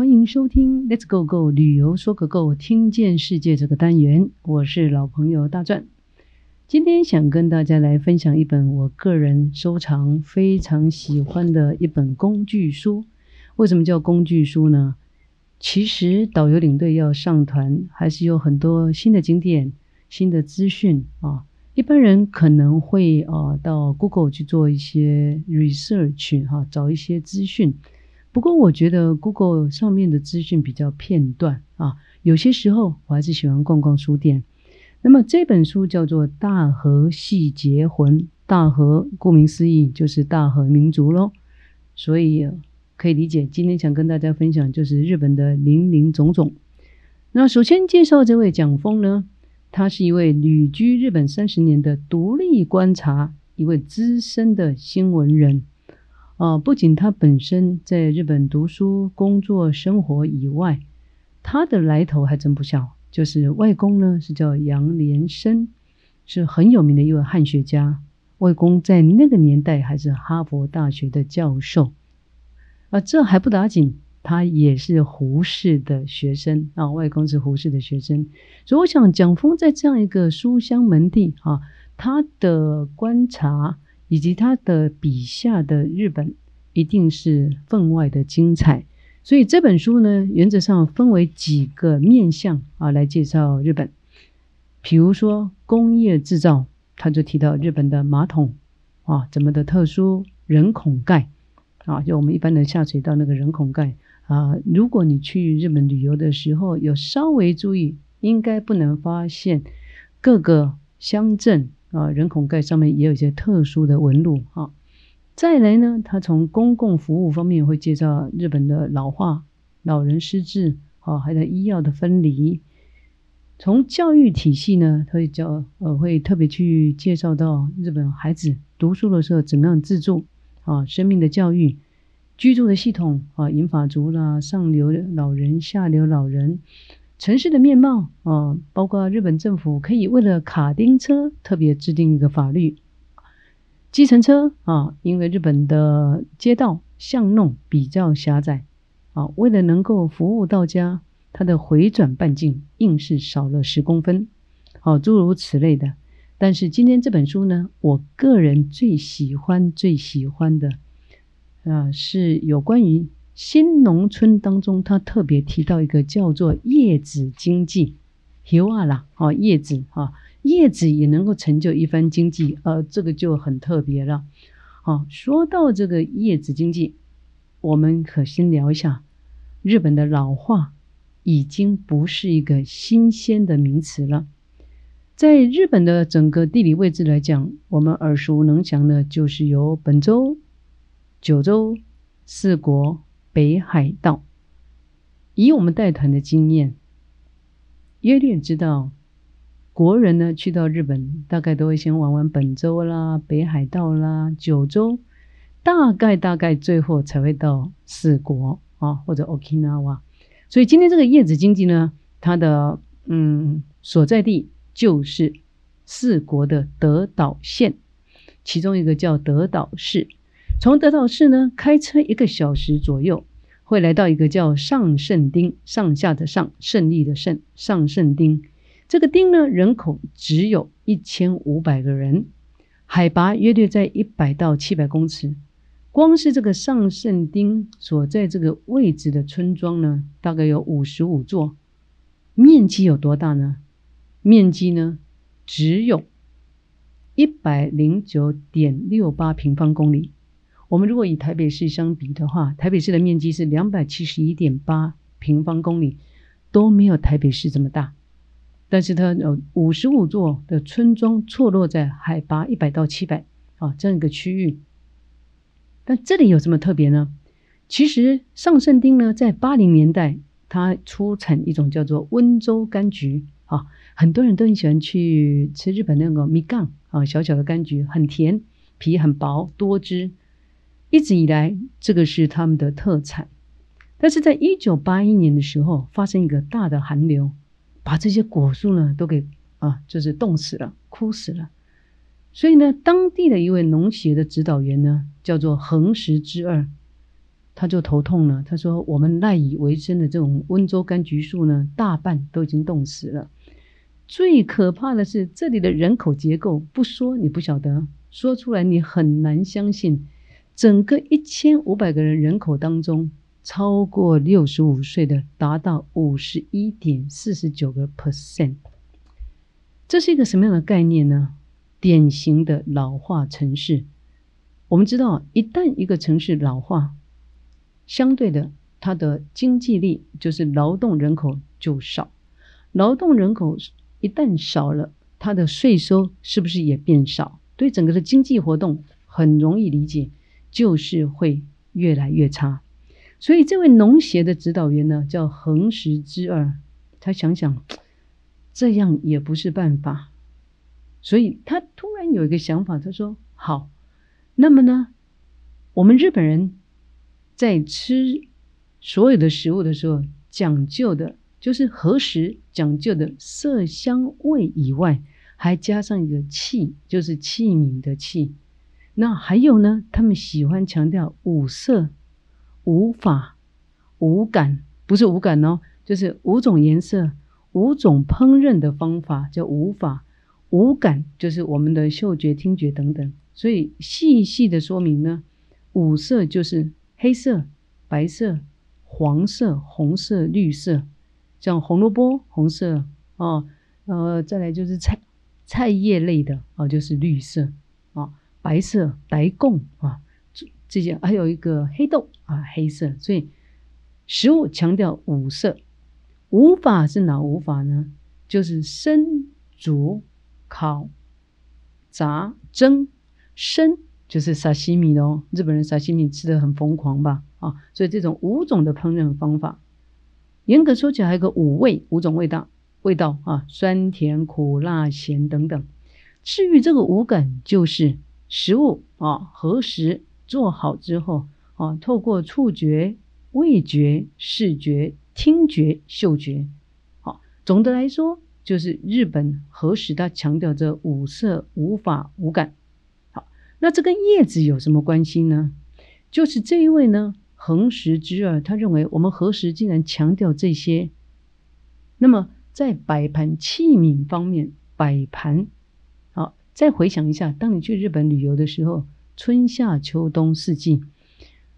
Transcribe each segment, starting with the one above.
欢迎收听 Let's Go Go 旅游说个够，听见世界这个单元，我是老朋友大钻。今天想跟大家来分享一本我个人收藏非常喜欢的一本工具书。为什么叫工具书呢？其实导游领队要上团，还是有很多新的景点、新的资讯啊。一般人可能会啊到 Google 去做一些 research 哈，找一些资讯。不过我觉得 Google 上面的资讯比较片段啊，有些时候我还是喜欢逛逛书店。那么这本书叫做《大和细节魂》，大和顾名思义就是大和民族喽，所以可以理解。今天想跟大家分享就是日本的林林总总。那首先介绍这位蒋峰呢，他是一位旅居日本三十年的独立观察，一位资深的新闻人。啊，不仅他本身在日本读书、工作、生活以外，他的来头还真不小。就是外公呢，是叫杨连生，是很有名的一位汉学家。外公在那个年代还是哈佛大学的教授。啊，这还不打紧，他也是胡适的学生啊。外公是胡适的学生，所以我想蒋峰在这样一个书香门第啊，他的观察。以及他的笔下的日本一定是分外的精彩，所以这本书呢，原则上分为几个面向啊来介绍日本。比如说工业制造，他就提到日本的马桶啊怎么的特殊，人孔盖啊，就我们一般的下水道那个人孔盖啊，如果你去日本旅游的时候有稍微注意，应该不能发现各个乡镇。啊，人孔盖上面也有一些特殊的纹路哈。再来呢，他从公共服务方面会介绍日本的老化、老人失智啊，还有医药的分离。从教育体系呢，他会教呃会特别去介绍到日本孩子读书的时候怎么样自助啊，生命的教育、居住的系统啊，银发族啦、上流老人、下流老人。城市的面貌啊，包括日本政府可以为了卡丁车特别制定一个法律，计程车啊，因为日本的街道巷弄比较狭窄啊，为了能够服务到家，它的回转半径硬是少了十公分，好，诸如此类的。但是今天这本书呢，我个人最喜欢最喜欢的啊，是有关于。新农村当中，他特别提到一个叫做叶子经济，有啊啦，哦，叶子啊，叶子也能够成就一番经济，呃，这个就很特别了。好，说到这个叶子经济，我们可先聊一下，日本的老化已经不是一个新鲜的名词了。在日本的整个地理位置来讲，我们耳熟能详的就是有本州、九州、四国。北海道，以我们带团的经验，约略知道，国人呢去到日本，大概都会先玩玩本州啦、北海道啦、九州，大概大概最后才会到四国啊，或者 Okinawa。所以今天这个叶子经济呢，它的嗯所在地就是四国的德岛县，其中一个叫德岛市。从德岛市呢，开车一个小时左右，会来到一个叫上圣町，上下的上，胜利的胜，上圣町。这个町呢，人口只有一千五百个人，海拔约略在一百到七百公尺。光是这个上圣町所在这个位置的村庄呢，大概有五十五座，面积有多大呢？面积呢，只有一百零九点六八平方公里。我们如果以台北市相比的话，台北市的面积是两百七十一点八平方公里，都没有台北市这么大。但是它有五十五座的村庄错落在海拔一百到七百啊这样一个区域。但这里有什么特别呢？其实上圣町呢，在八零年代它出产一种叫做温州柑橘啊，很多人都很喜欢去吃日本那个米干啊，小小的柑橘很甜，皮很薄，多汁。一直以来，这个是他们的特产，但是在一九八一年的时候，发生一个大的寒流，把这些果树呢都给啊，就是冻死了、枯死了。所以呢，当地的一位农协的指导员呢，叫做横石之二，他就头痛了。他说：“我们赖以为生的这种温州柑橘树呢，大半都已经冻死了。最可怕的是，这里的人口结构，不说你不晓得，说出来你很难相信。整个一千五百个人人口当中，超过六十五岁的达到五十一点四十九个 percent。这是一个什么样的概念呢？典型的老化城市。我们知道，一旦一个城市老化，相对的，它的经济力就是劳动人口就少，劳动人口一旦少了，它的税收是不是也变少？对整个的经济活动很容易理解，就是会越来越差。所以这位农协的指导员呢，叫横石之二，他想想这样也不是办法，所以他突然有一个想法，他说：“好，那么呢，我们日本人。”在吃所有的食物的时候，讲究的就是何时讲究的色香味以外，还加上一个器，就是器皿的器。那还有呢，他们喜欢强调五色、五法、五感，不是五感哦，就是五种颜色、五种烹饪的方法叫五法。五感就是我们的嗅觉、听觉等等。所以细细的说明呢，五色就是。黑色、白色、黄色、红色、绿色，像红萝卜红色哦，呃，再来就是菜菜叶类的哦，就是绿色，白色白贡啊，这这些还有一个黑豆啊，黑色。所以食物强调五色，五法是哪五法呢？就是生、煮、烤、炸、蒸、生。就是沙西米哦，日本人沙西米吃的很疯狂吧？啊，所以这种五种的烹饪方法，严格说起来还有个五味，五种味道，味道啊，酸甜苦辣咸等等。至于这个五感，就是食物啊，何时做好之后啊，透过触觉、味觉、视觉、听觉、嗅觉，好，总的来说，就是日本何时他强调这五色、五法、五感。好那这跟叶子有什么关系呢？就是这一位呢，横石之二，他认为我们何时竟然强调这些？那么在摆盘器皿方面，摆盘，再回想一下，当你去日本旅游的时候，春夏秋冬四季，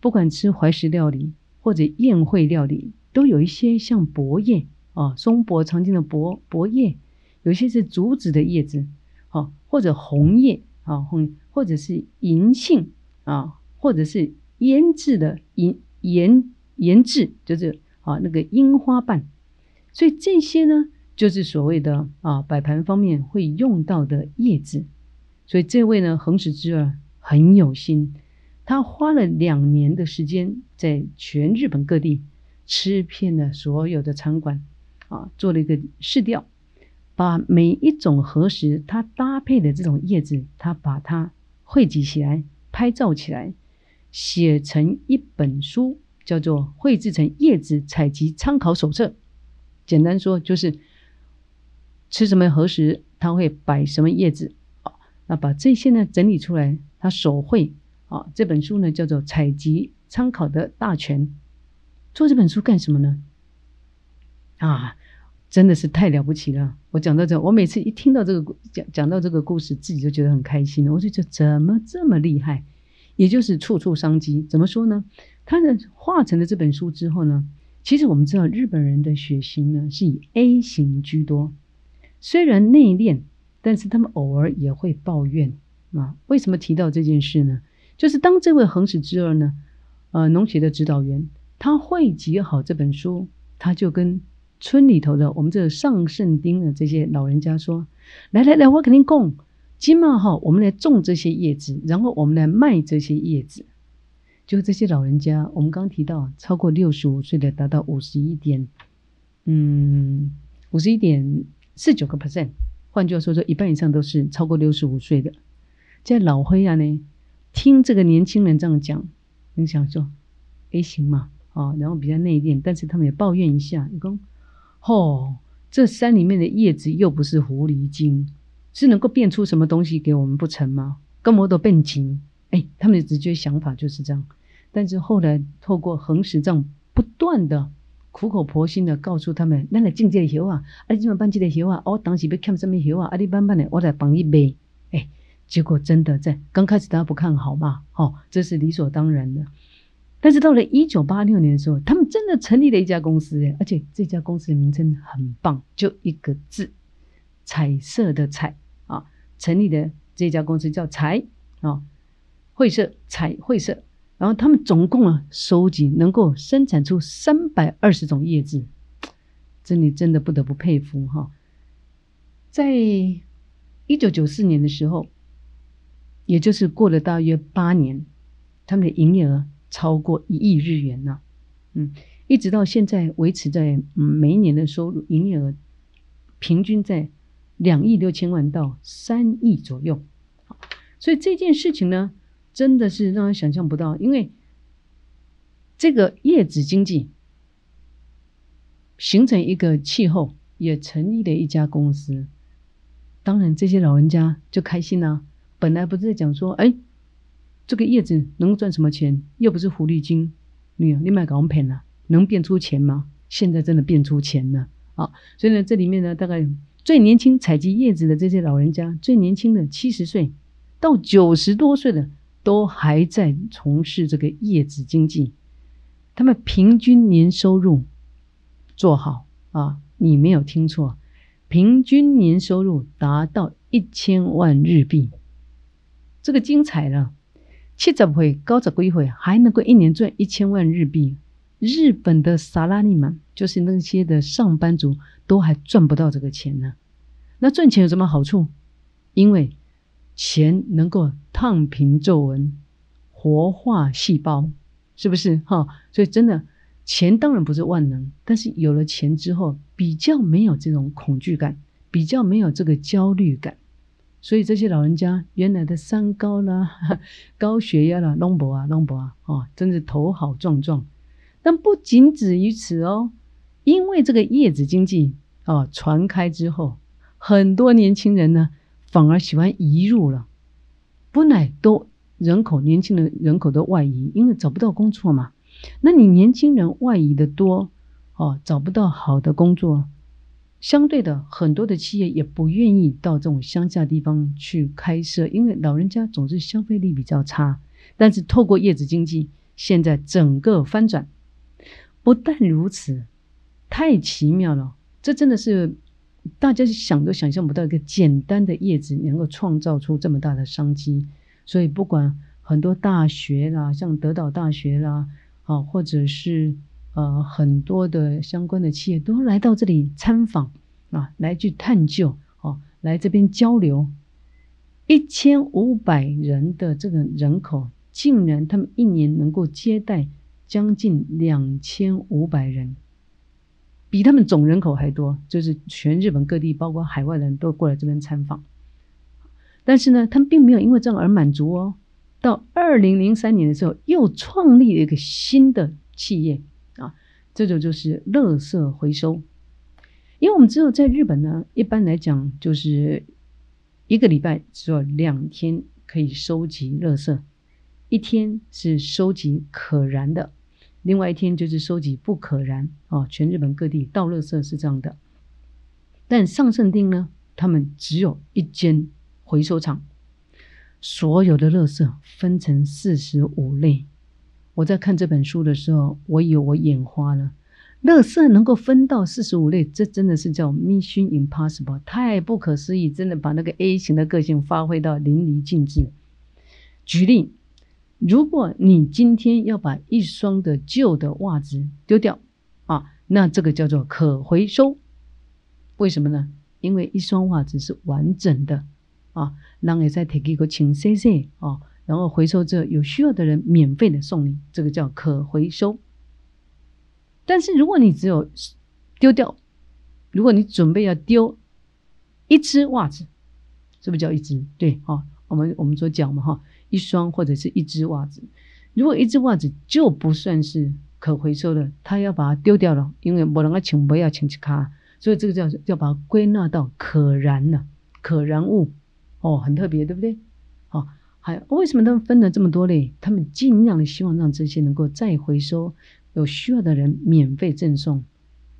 不管吃怀石料理或者宴会料理，都有一些像薄叶啊，松柏常见的薄薄叶，有些是竹子的叶子，好，或者红叶啊，红。或者是银杏啊，或者是腌制的银盐腌制，就是啊那个樱花瓣，所以这些呢，就是所谓的啊摆盘方面会用到的叶子。所以这位呢，横石之二很有心，他花了两年的时间，在全日本各地吃遍了所有的餐馆啊，做了一个试调，把每一种合石它搭配的这种叶子，他把它。汇集起来，拍照起来，写成一本书，叫做《绘制成叶子采集参考手册》。简单说，就是吃什么何时，他会摆什么叶子啊？那把这些呢整理出来，他手绘啊。这本书呢叫做《采集参考的大全》。做这本书干什么呢？啊！真的是太了不起了！我讲到这，我每次一听到这个讲讲到这个故事，自己就觉得很开心。我就觉得怎么这么厉害？也就是处处商机。怎么说呢？他的画成了这本书之后呢，其实我们知道日本人的血型呢是以 A 型居多，虽然内敛，但是他们偶尔也会抱怨啊。为什么提到这件事呢？就是当这位横矢之二呢，呃，农协的指导员，他汇集好这本书，他就跟。村里头的我们这上圣丁的这些老人家说：“来来来，我肯定供今嘛哈，我们来种这些叶子，然后我们来卖这些叶子。就这些老人家，我们刚提到超过六十五岁的达到五十一点，嗯，五十一点四九个 percent。换句话说，说一半以上都是超过六十五岁的。在老灰啊呢，听这个年轻人这样讲，你想说 A 型嘛啊，然后比较内敛，但是他们也抱怨一下，你讲。”哦，这山里面的叶子又不是狐狸精，是能够变出什么东西给我们不成吗？根本都变精。哎，他们的直觉想法就是这样。但是后来透过横石杖不断的苦口婆心的告诉他们，那来种这个叶啊，啊你怎么办这个叶啊？我当时要看什么叶啊？啊你慢慢的我来帮你卖。哎，结果真的在刚开始大家不看好嘛，哦，这是理所当然的。但是到了一九八六年的时候，他们真的成立了一家公司，而且这家公司的名称很棒，就一个字，彩色的彩啊，成立的这家公司叫彩啊，会社彩会社。然后他们总共啊收集能够生产出三百二十种叶子，这里真的不得不佩服哈。在一九九四年的时候，也就是过了大约八年，他们的营业额超过一亿日元呢。嗯，一直到现在维持在每一年的收入营业额平均在两亿六千万到三亿左右。所以这件事情呢。真的是让人想象不到，因为这个叶子经济形成一个气候，也成立了一家公司。当然，这些老人家就开心啦。本来不是讲说，哎，这个叶子能赚什么钱？又不是狐狸精，你你买港片了，能变出钱吗？现在真的变出钱了啊！所以呢，这里面呢，大概最年轻采集叶子的这些老人家，最年轻的七十岁到九十多岁的。都还在从事这个叶子经济，他们平均年收入做好啊，你没有听错，平均年收入达到一千万日币，这个精彩了。七十岁高十几岁还能够一年赚一千万日币，日本的萨拉利曼就是那些的上班族都还赚不到这个钱呢。那赚钱有什么好处？因为钱能够烫平皱纹、活化细胞，是不是哈？所以真的，钱当然不是万能，但是有了钱之后，比较没有这种恐惧感，比较没有这个焦虑感。所以这些老人家原来的三高啦、高血压啦、龙博啊、龙博啊，哦，真是头好壮壮。但不仅止于此哦，因为这个叶子经济啊传开之后，很多年轻人呢。反而喜欢移入了，本来都人口年轻的人口都外移，因为找不到工作嘛。那你年轻人外移的多哦，找不到好的工作，相对的很多的企业也不愿意到这种乡下地方去开设，因为老人家总是消费力比较差。但是透过叶子经济，现在整个翻转，不但如此，太奇妙了，这真的是。大家想都想象不到，一个简单的叶子能够创造出这么大的商机。所以，不管很多大学啦，像德岛大学啦，啊，或者是呃很多的相关的企业，都来到这里参访啊，来去探究，哦，来这边交流。一千五百人的这个人口，竟然他们一年能够接待将近两千五百人。比他们总人口还多，就是全日本各地，包括海外人都过来这边参访。但是呢，他们并没有因为这样而满足哦。到二零零三年的时候，又创立了一个新的企业啊，这种就是垃圾回收。因为我们知道，在日本呢，一般来讲就是一个礼拜只有两天可以收集垃圾，一天是收集可燃的。另外一天就是收集不可燃啊，全日本各地倒垃圾是这样的。但上圣町呢，他们只有一间回收厂，所有的垃圾分成四十五类。我在看这本书的时候，我以为我眼花了。垃圾能够分到四十五类，这真的是叫 Mission Impossible，太不可思议！真的把那个 A 型的个性发挥到淋漓尽致。举例。如果你今天要把一双的旧的袜子丢掉啊，那这个叫做可回收。为什么呢？因为一双袜子是完整的啊，让你再 take 一个请 C C 啊，然后回收这有需要的人免费的送你，这个叫可回收。但是如果你只有丢掉，如果你准备要丢一只袜子，是不是叫一只？对哦，我们我们说讲嘛哈。一双或者是一只袜子，如果一只袜子就不算是可回收的，他要把它丢掉了，因为不能够请不要请去卡，所以这个叫要把它归纳到可燃了，可燃物哦，很特别，对不对？哦，还为什么他们分了这么多类？他们尽量的希望让这些能够再回收，有需要的人免费赠送。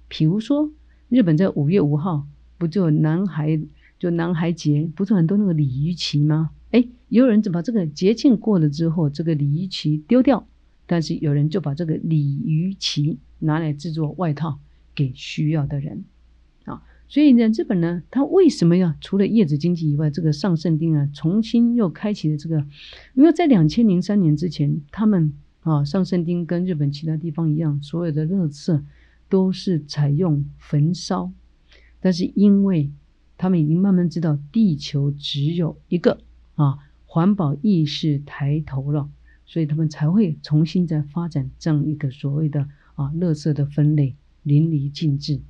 比如说，日本在五月五号不就男孩就男孩节，不是很多那个鲤鱼旗吗？哎，有人就把这个节庆过了之后，这个鲤鱼旗丢掉，但是有人就把这个鲤鱼旗拿来制作外套给需要的人啊。所以呢，日本呢，它为什么要除了叶子经济以外，这个上圣町啊，重新又开启了这个？因为在两千零三年之前，他们啊，上圣町跟日本其他地方一样，所有的垃圾都是采用焚烧。但是因为他们已经慢慢知道地球只有一个啊，环保意识抬头了，所以他们才会重新再发展这样一个所谓的啊，垃圾的分类淋漓尽致。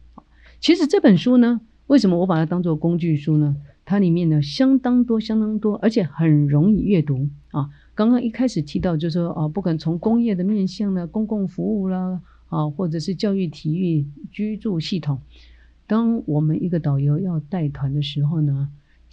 其实这本书呢，为什么我把它当做工具书呢？它里面呢相当多、相当多，而且很容易阅读啊。刚刚一开始提到，就是说啊，不管从工业的面向呢，公共服务啦，啊，或者是教育、体育、居住系统，当我们一个导游要带团的时候呢，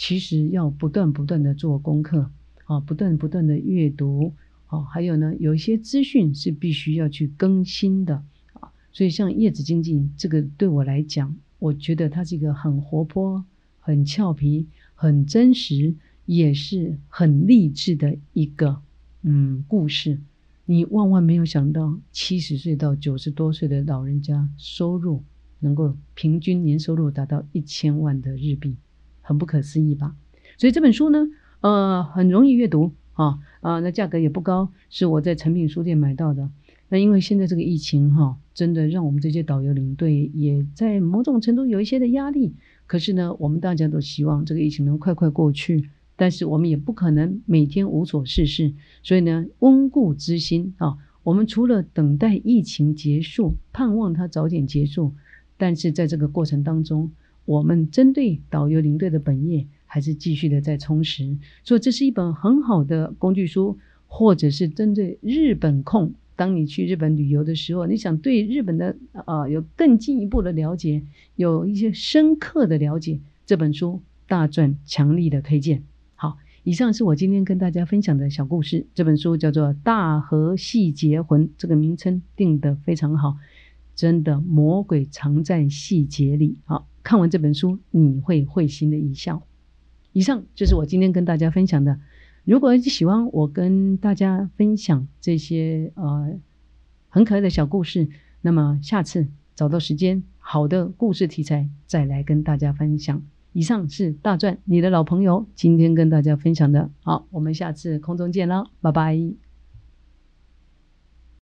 其实要不断不断的做功课啊，不断不断的阅读啊，还有呢，有一些资讯是必须要去更新的。啊所以，像叶子经济这个，对我来讲，我觉得它是一个很活泼、很俏皮、很真实，也是很励志的一个嗯故事。你万万没有想到，七十岁到九十多岁的老人家收入能够平均年收入达到一千万的日币，很不可思议吧？所以这本书呢，呃，很容易阅读啊啊，那价格也不高，是我在诚品书店买到的。那因为现在这个疫情哈，真的让我们这些导游领队也在某种程度有一些的压力。可是呢，我们大家都希望这个疫情能快快过去，但是我们也不可能每天无所事事。所以呢，温故知新啊，我们除了等待疫情结束，盼望它早点结束，但是在这个过程当中，我们针对导游领队的本业还是继续的在充实。所以这是一本很好的工具书，或者是针对日本控。当你去日本旅游的时候，你想对日本的啊有更进一步的了解，有一些深刻的了解，这本书大赚强力的推荐。好，以上是我今天跟大家分享的小故事。这本书叫做《大和细节魂》，这个名称定得非常好，真的魔鬼藏在细节里。好，看完这本书你会会心的一笑。以上就是我今天跟大家分享的。如果你喜欢我跟大家分享这些呃很可爱的小故事，那么下次找到时间，好的故事题材再来跟大家分享。以上是大钻你的老朋友今天跟大家分享的，好，我们下次空中见了，拜拜。